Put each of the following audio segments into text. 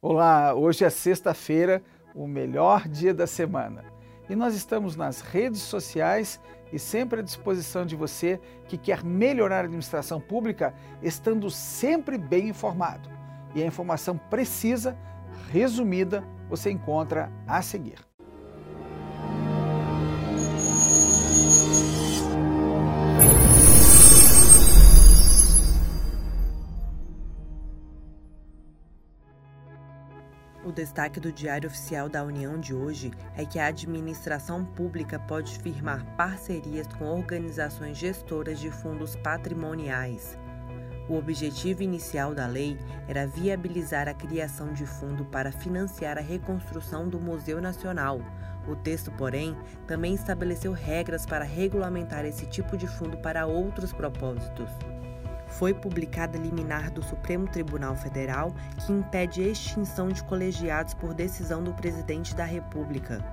Olá, hoje é sexta-feira, o melhor dia da semana. E nós estamos nas redes sociais e sempre à disposição de você que quer melhorar a administração pública, estando sempre bem informado. E a informação precisa, resumida, você encontra a seguir. O destaque do Diário Oficial da União de hoje é que a administração pública pode firmar parcerias com organizações gestoras de fundos patrimoniais. O objetivo inicial da lei era viabilizar a criação de fundo para financiar a reconstrução do Museu Nacional. O texto, porém, também estabeleceu regras para regulamentar esse tipo de fundo para outros propósitos foi publicada liminar do Supremo Tribunal Federal que impede a extinção de colegiados por decisão do presidente da República.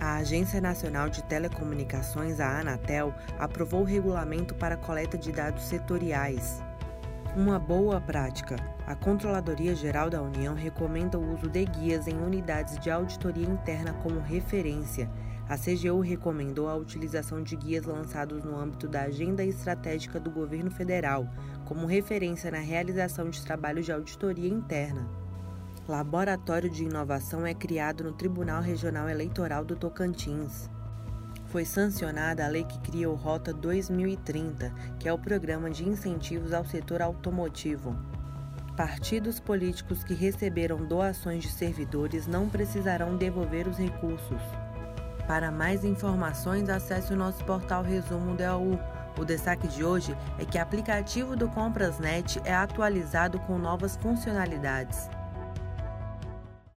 A Agência Nacional de Telecomunicações, a Anatel, aprovou o regulamento para coleta de dados setoriais. Uma boa prática. A Controladoria Geral da União recomenda o uso de guias em unidades de auditoria interna como referência a CGU recomendou a utilização de guias lançados no âmbito da Agenda Estratégica do Governo Federal, como referência na realização de trabalhos de auditoria interna. Laboratório de Inovação é criado no Tribunal Regional Eleitoral do Tocantins. Foi sancionada a lei que criou Rota 2030, que é o programa de incentivos ao setor automotivo. Partidos políticos que receberam doações de servidores não precisarão devolver os recursos. Para mais informações, acesse o nosso portal Resumo DAU. O destaque de hoje é que o aplicativo do Comprasnet é atualizado com novas funcionalidades.